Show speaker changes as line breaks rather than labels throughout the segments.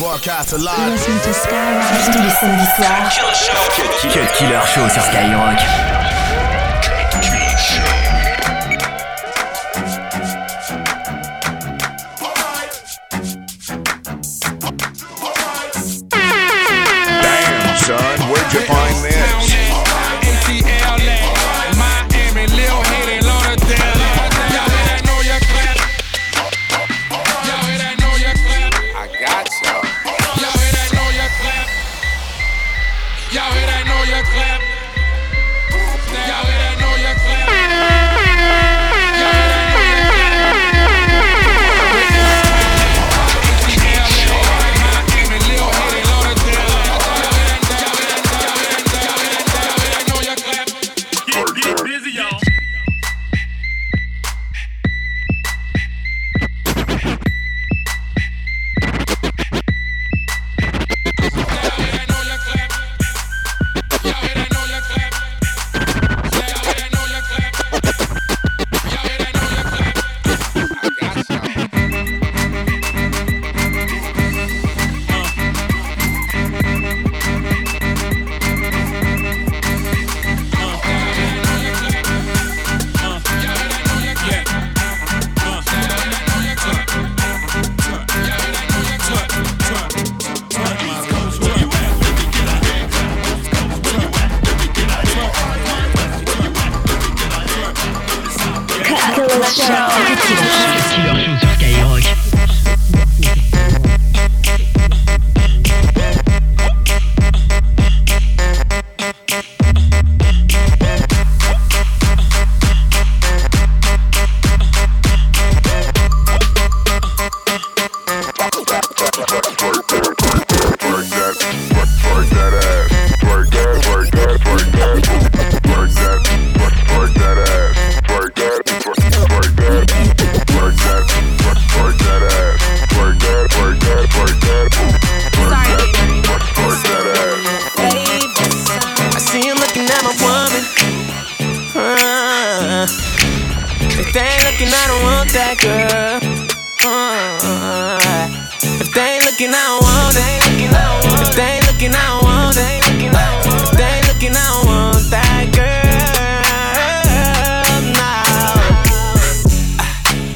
Broadcast alive.
Listen to Skyrock tous les samedis soirs.
Cut Killer Show sur Skyrock.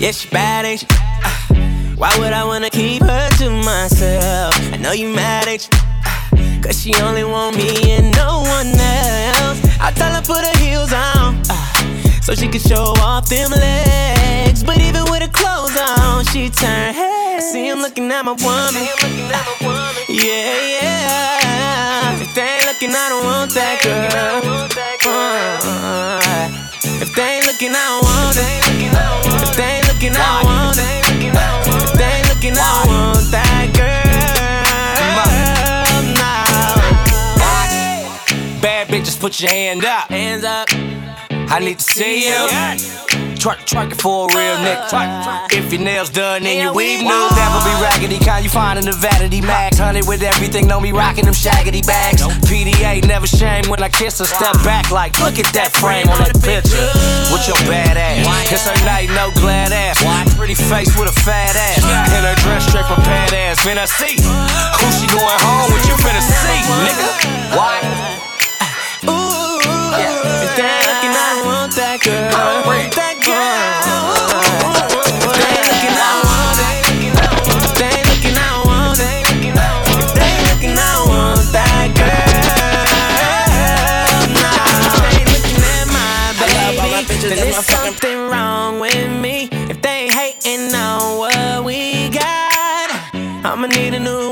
Yeah, she bad, ain't she? Uh, why would I wanna keep her to myself? I know you mad, ain't you? Uh, Cause she only want me and no one else. I tell her put her heels on. uh, so she can show off them legs. But even with her clothes on, she turn head. I see him looking at my woman. Yeah, yeah. If they ain't looking, I don't want that girl. Uh, if they ain't looking, I don't want it.
Put your hand up.
Hands up.
I need to see you. Twerk, twerk it for a real nigga. If your nails done and your weave new, never be raggedy. Kind you find in the vanity max. Honey with everything, know me rocking them shaggy bags. PDA never shame when I kiss her. Step back like, look at that frame on that picture. With your bad ass. It's her night, no glad ass. Pretty face with a fat ass. And her dress straight pad ass. Finna see who she going home with. You finna see, nigga. Why?
If they looking, I want that girl. That. If they looking, I want it. If they looking, I want that girl. If they looking at baby, something wrong with me. If they hating on what we got, I'ma need a new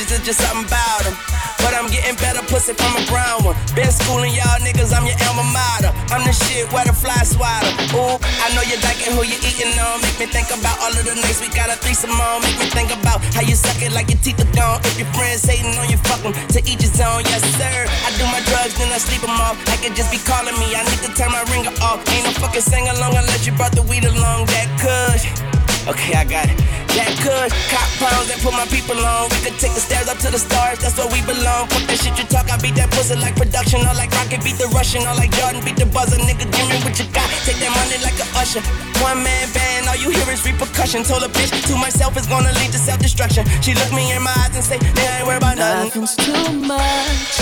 bitches, it's just something about them. But I'm getting better pussy from a brown one. Been schooling y'all niggas, I'm your alma mater. I'm the shit where the fly swatter.
Ooh, I know you're liking who you eating on. Make me think about all of the nights we got a threesome on. Make me think about how you suck it like your teeth are gone. If your friends hating on you, fuck them. To each his own, yes sir. I do my drugs, then I sleep them off. I could just be calling me. I need to turn my ringer off. Ain't no fucking sing along unless you brought the weed along. That could. Okay, I got it. That could cop pounds and put my people on. We could take the stairs up to the stars, that's where we belong. Fuck that shit you talk, I beat that pussy like production. All like Rocky beat the Russian, all like Jordan beat the buzzer. Nigga, give me what you got. Take that money like a usher. One man band, all you hear is repercussion. Told a bitch to myself is gonna lead to self destruction. She look me in my eyes and say, Nigga, I ain't worried about nothing.
Nothing's too much.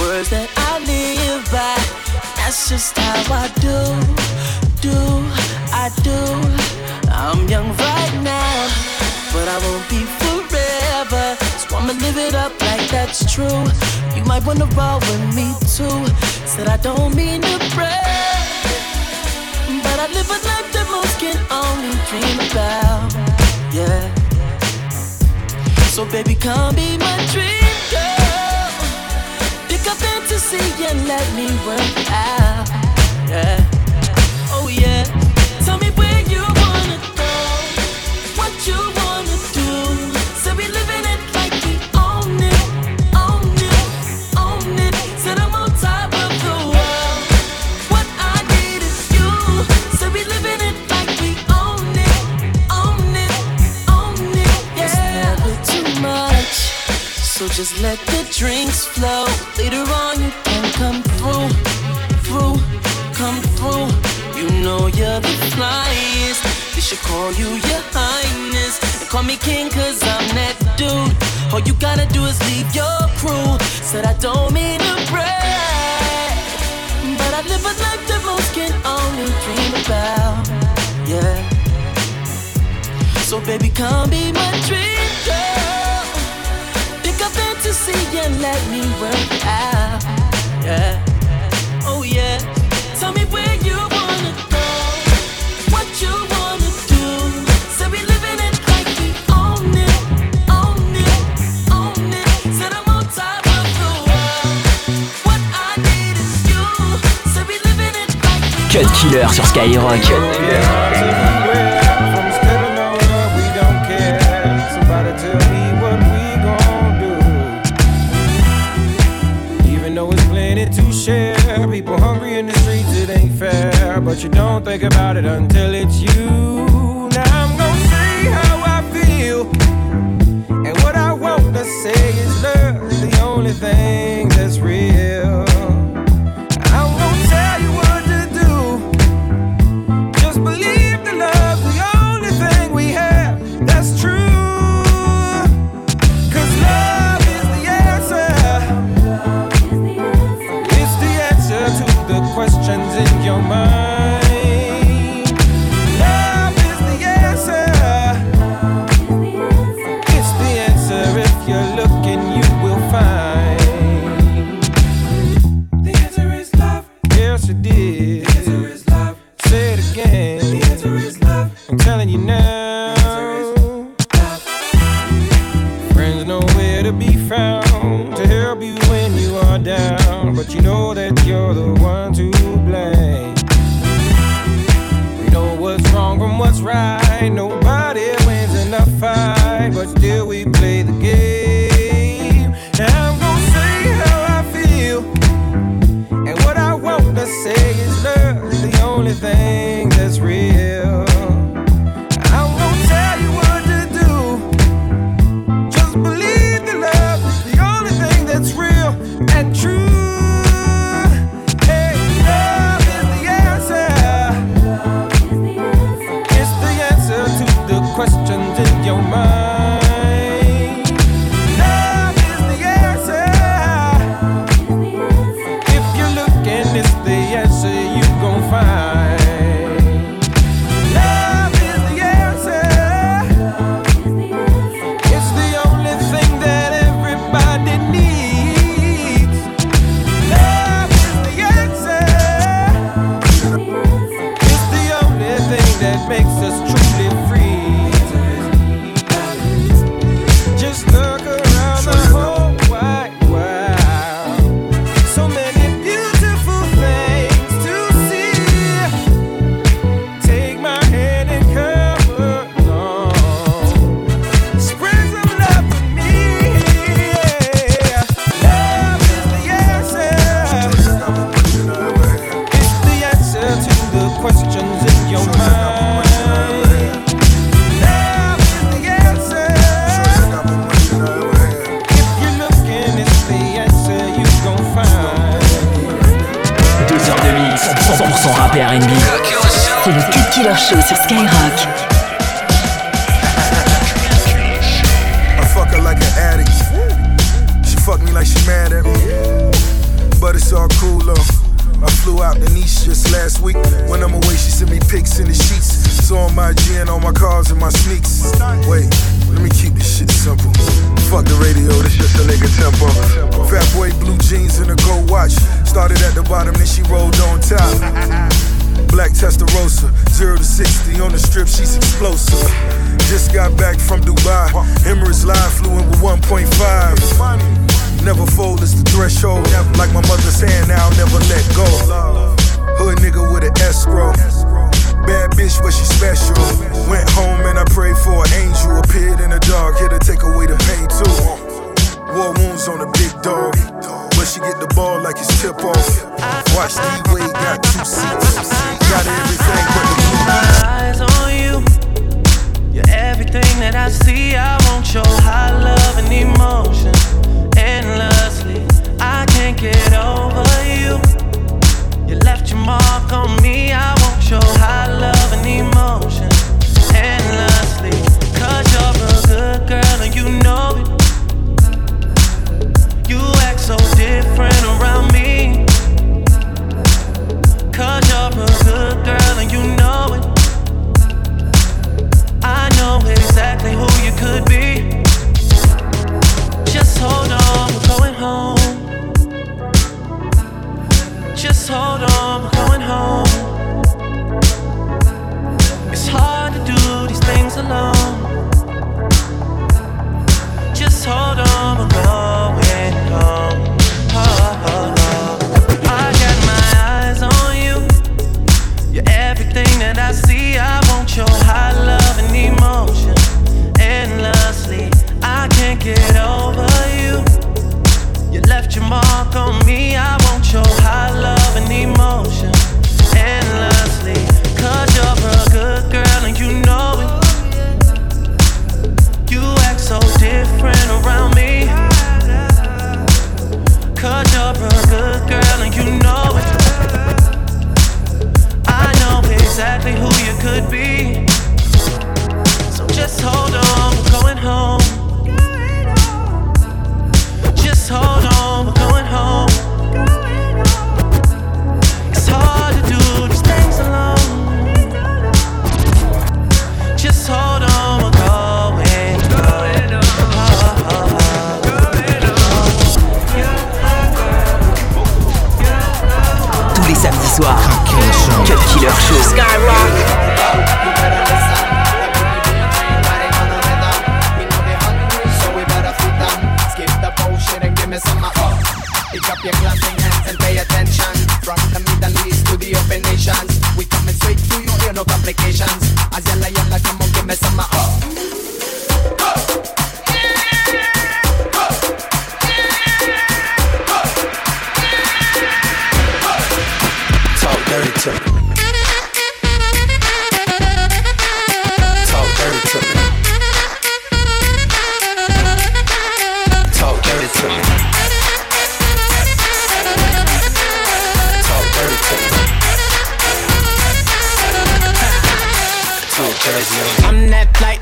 Words that I live by. That's just how I do, do, I do. I'm young right now, but I won't be forever. So I'ma live it up like that's true. You might wanna roll with me too. Said I don't mean to brag, but I live a life that most can only dream about. Yeah. So baby, come be my dream girl. Pick up fantasy and let me work out. Yeah. Oh yeah. Tell me where you wanna do is leave your crew. Said I don't mean to brag. But I live a life that most can only dream about. Yeah. So baby, come be my dream girl. Pick up fantasy and let me work out. Yeah.
Plenty to share, people hungry in the streets, it ain't fair. But you don't think about it until it's you. Now I'm gonna say how I feel. And what I want to say is love, the only thing just
last week. When I'm away, she sent me pics in the sheets. On my gin, on my cars, and my sneaks. Wait, let me keep this shit simple. Fuck the radio, this just a nigga tempo. Fat boy, blue jeans and a gold watch. Started at the bottom, then she rolled on top. Black Testarossa, 0 to 60 on the strip, she's explosive. Just got back from Dubai. Emirates Line flew in with 1.5. Never fold is the threshold. Like my mother's hand, I'll never let go. Hood nigga with an escrow. Bad bitch, but she special. Went home and I prayed for an angel. Appeared in the dark, here to take away the pain too. War wounds on a big dog. But she get the ball like it's tip off. Watch Steve Wade got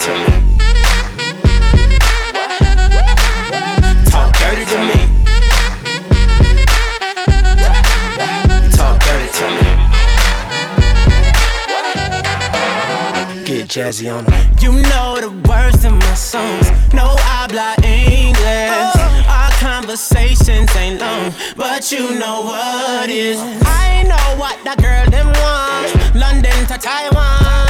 To me. Talk dirty to me. Talk dirty to me. Get jazzy on 'em.
You know the words in my songs. No I habla English. Oh. Our conversations ain't long, but you know what is. Oh. I know what that girl them want. London to Taiwan.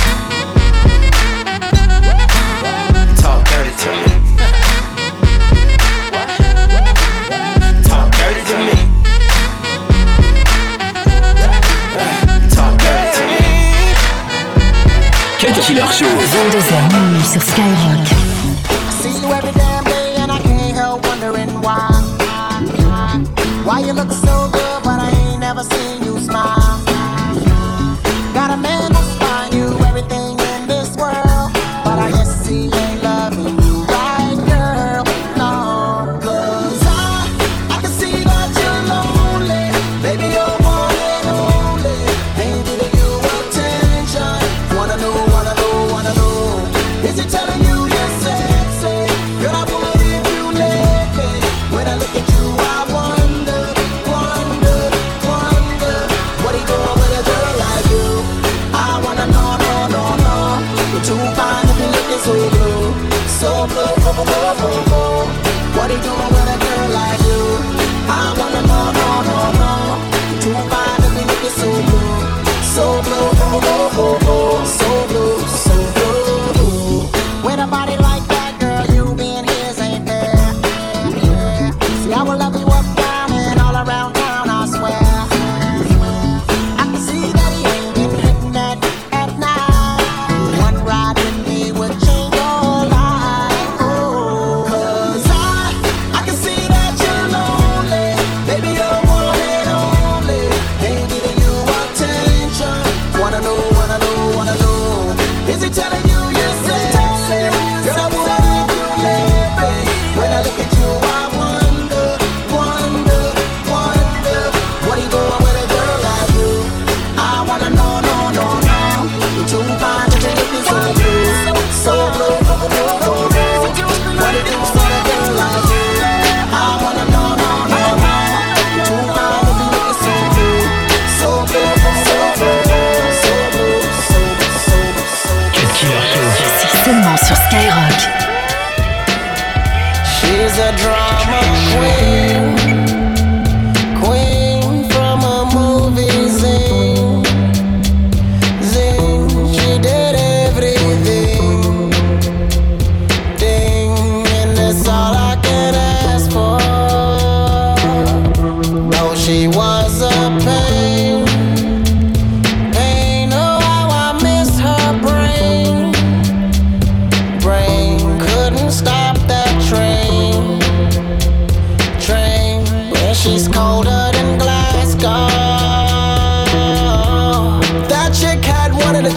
Killer Show.
22h minuit sur Skyrock.
See you every damn day and I can't help wondering why. Why you look so so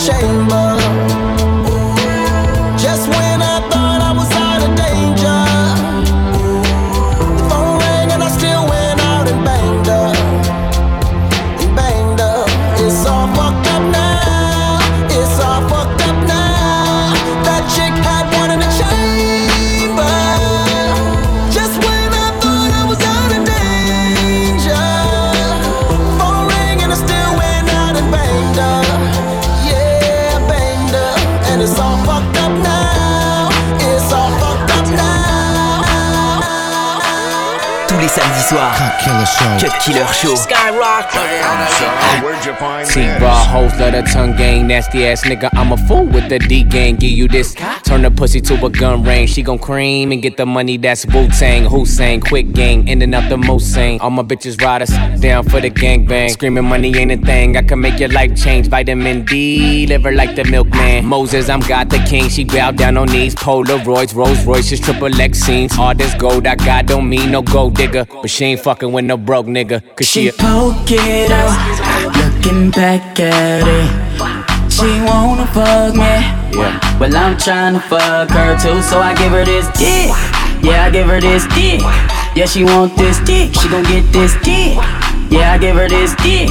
chamber.
Cut Killer Show.
T-Raw hoes love the tongue gang, nasty ass nigga. I'm a fool with the D gang. Give you this, turn the pussy to a gun range. She gon' cream and get the money. That's Wu Tang, Hussein, quick gang, ending up the most sane. All my bitches riders down for the gang bang. Screaming money ain't a thing. I can make your life change. Vitamin D, liver like the milkman. Moses, I'm God the King. She bowed down on knees. Polaroids, Rolls Royces, triple X scenes. All this gold I got don't mean no gold digger, but she ain't fucking with no broke nigga. Cause she
She
a
poke it out, looking back at it. She wanna fuck me.
Yeah.
Well, I'm tryna fuck her too, so I give her this dick. Yeah, I give her this dick. Yeah, she want this dick. She gon' get this dick. Yeah, I give her this dick.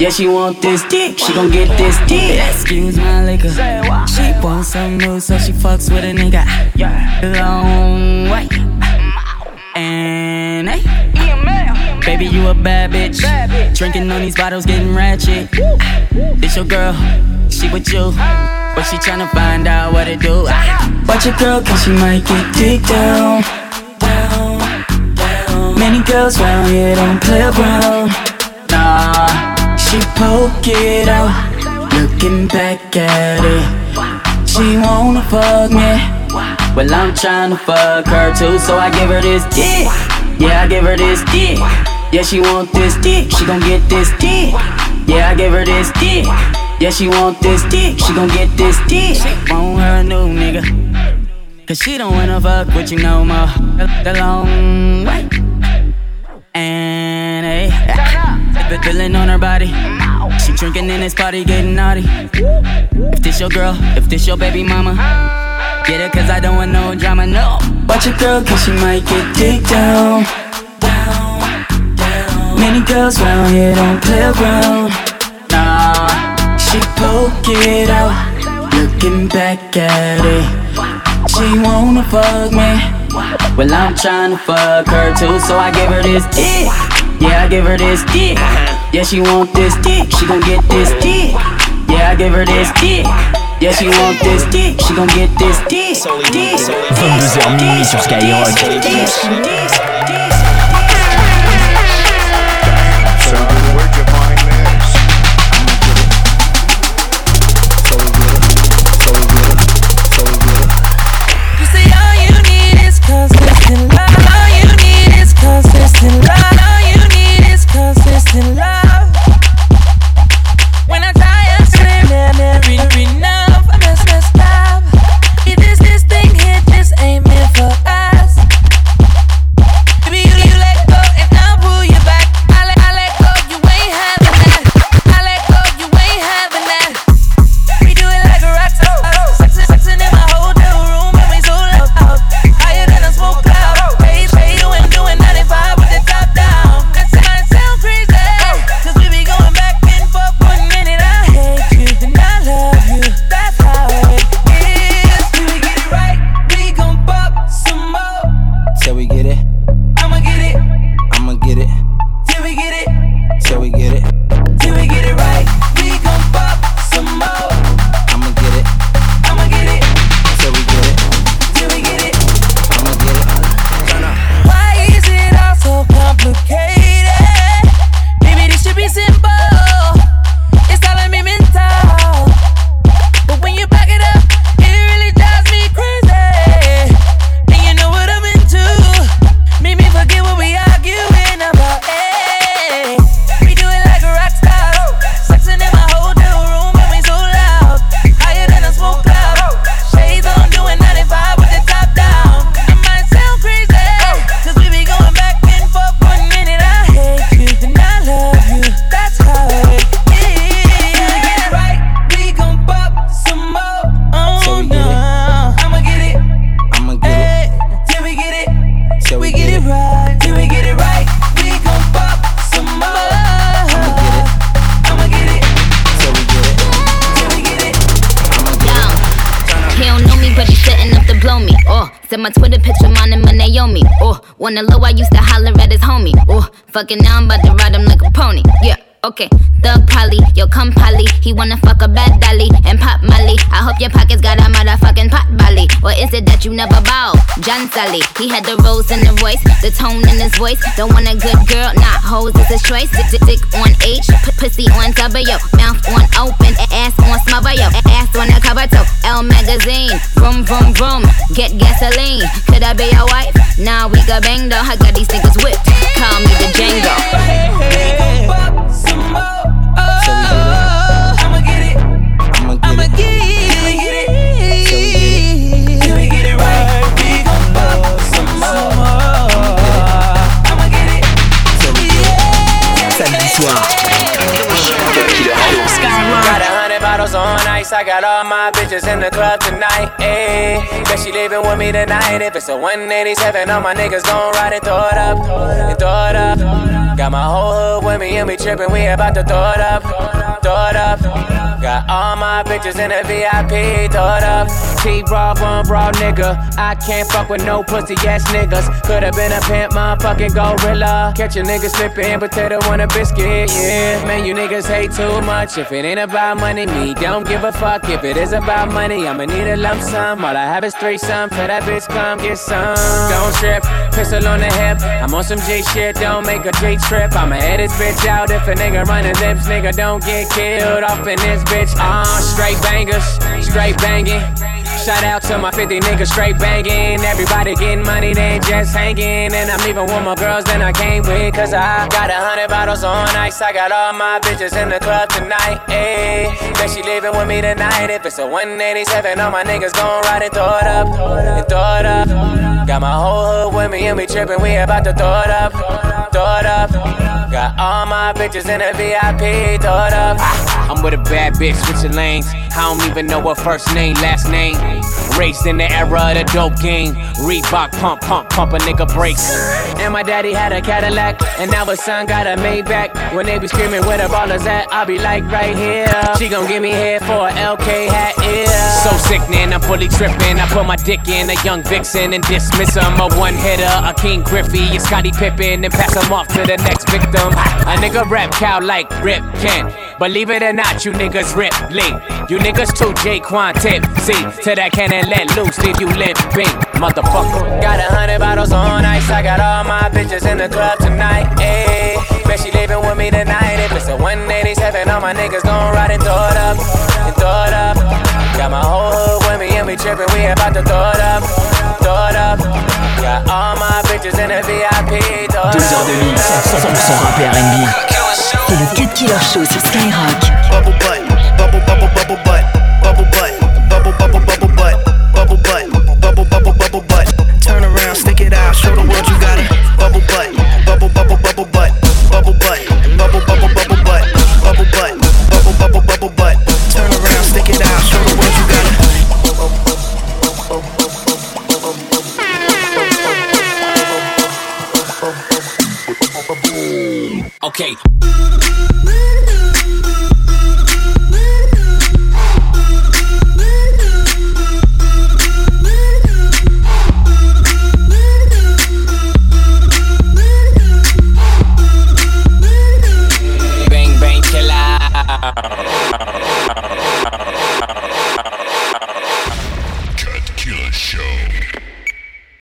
Yeah, she want this dick. She gon' get this dick. Excuse my liquor. She want some new, so she fucks with a nigga. Long way. And. Baby, you a bad bitch. Drinking on these bottles, getting ratchet. This your girl, she with you. But but she tryna find out what it do. Ah. Watch your girl, cause she might get dick down. Down, down. Many girls round here don't play around. Nah, she poke it out, looking back at it. She wanna fuck me. Well, I'm tryna fuck her too, so I give her this dick. Yeah, I give her this dick. Yeah, she want this dick, she gon' get this dick. Yeah, I give her this dick. Yeah, she want this dick, she gon' get this dick. Want her a new nigga. Cause she don't wanna fuck with you no more. The long way. And hey, the feeling on her body. She drinking in this party, getting naughty. If this your girl, if this your baby mama, get it cause I don't want no drama, no. Watch your girl cause she might get dick down. Many girls round here don't play around. Nah, she poke it out, looking back at it. She wanna fuck me. Well, I'm tryna fuck her too, so I give her this dick. Yeah, I give her this dick. Yeah, she want this dick, she gon' get this dick. Yeah, I give her this dick. Yeah, she want this dick, she gon' get this dick. dick,
22h minuit sur Skyrock.
Oh,
wanna low, I used to holler at his homie. Oh, fucking now I'm about to ride him like a pony. Yeah. Okay, Thug Polly, yo come Polly. He wanna fuck a bad dolly and pop Molly. I hope your pockets got a motherfucking pot belly. Or is it that you never bow? John Sally, he had the rose in the voice, the tone in his voice. Don't want a good girl, not hoes is his choice. Dick, dick, dick on H, p- pussy on W, mouth on open, ass on smother, yo, ass on the cover toe. Elle magazine, vroom vroom vroom, get gasoline. Could I be your wife? Nah, we got bang though. I got these niggas whipped.
Tonight. If it's a 187, all my niggas gon' ride it, throw it up, and throw it up. Got my whole hood with me and we trippin', we about to throw it up, throw up. Got all my bitches in the VIP, thought up. T-Raw, one raw nigga. I can't fuck with no pussy ass niggas. Could've been a pimp, motherfucking gorilla. Catch a nigga slipping, potato on a biscuit, yeah. Man, you niggas hate too much. If it ain't about money, me don't give a fuck. If it is about money, I'ma need a lump sum. All I have is three some. For that bitch, come get some. Don't trip, pistol on the hip. I'm on some J shit, don't make a J trip. I'ma head this bitch out if a nigga running lips. Nigga, don't get killed off in this bitch. Ah, uh, straight bangers, straight banging. Shout out to my 50 niggas straight banging. Everybody getting money, they ain't just hanging. And I'm leaving with more girls than I came with. Cause I got a hundred bottles on ice. I got all my bitches in the club tonight. Ayy, bet she leaving with me tonight. If it's a 187, all my niggas gon' ride and throw it up. And throw it up. Got my whole hood with me and we trippin'. We about to throw it up. Throw up. Got all my bitches in the VIP. Throw up.
I'm with a bad bitch, switching lanes. I don't even know her first name, last name. Raised in the era of the dope game. Reebok pump, pump, pump a nigga brakes.
And my daddy had a Cadillac, and now his son got a Maybach. When they be screaming where the ballers at, I'll be like right here. She gon' give me head for a LK hat, yeah.
So sickening, I'm fully tripping. I put my dick in a young vixen and dismiss him. A one hitter, a Ken Griffey, a Scottie Pippen, and pass him off to the next victim. A nigga rap cow like Rip Kent. Believe it or not, you niggas rip link. You niggas too J-Quan tip. See, to that cannon let loose, leave you limping, motherfucker.
Got a hundred bottles on ice. I got all my bitches in the club tonight. Ayy, bet she leaving with me tonight. If it's a 187, all my niggas gon' ride and throw it up, and throw it up. Got my whole hood with me and we trippin', we about to throw it up, throw it up. Got all my bitches in the VIP. Throw it
Deux heures de mix, 100% rap et R&B.
C'est le Cut Killer Show sur Skyrock.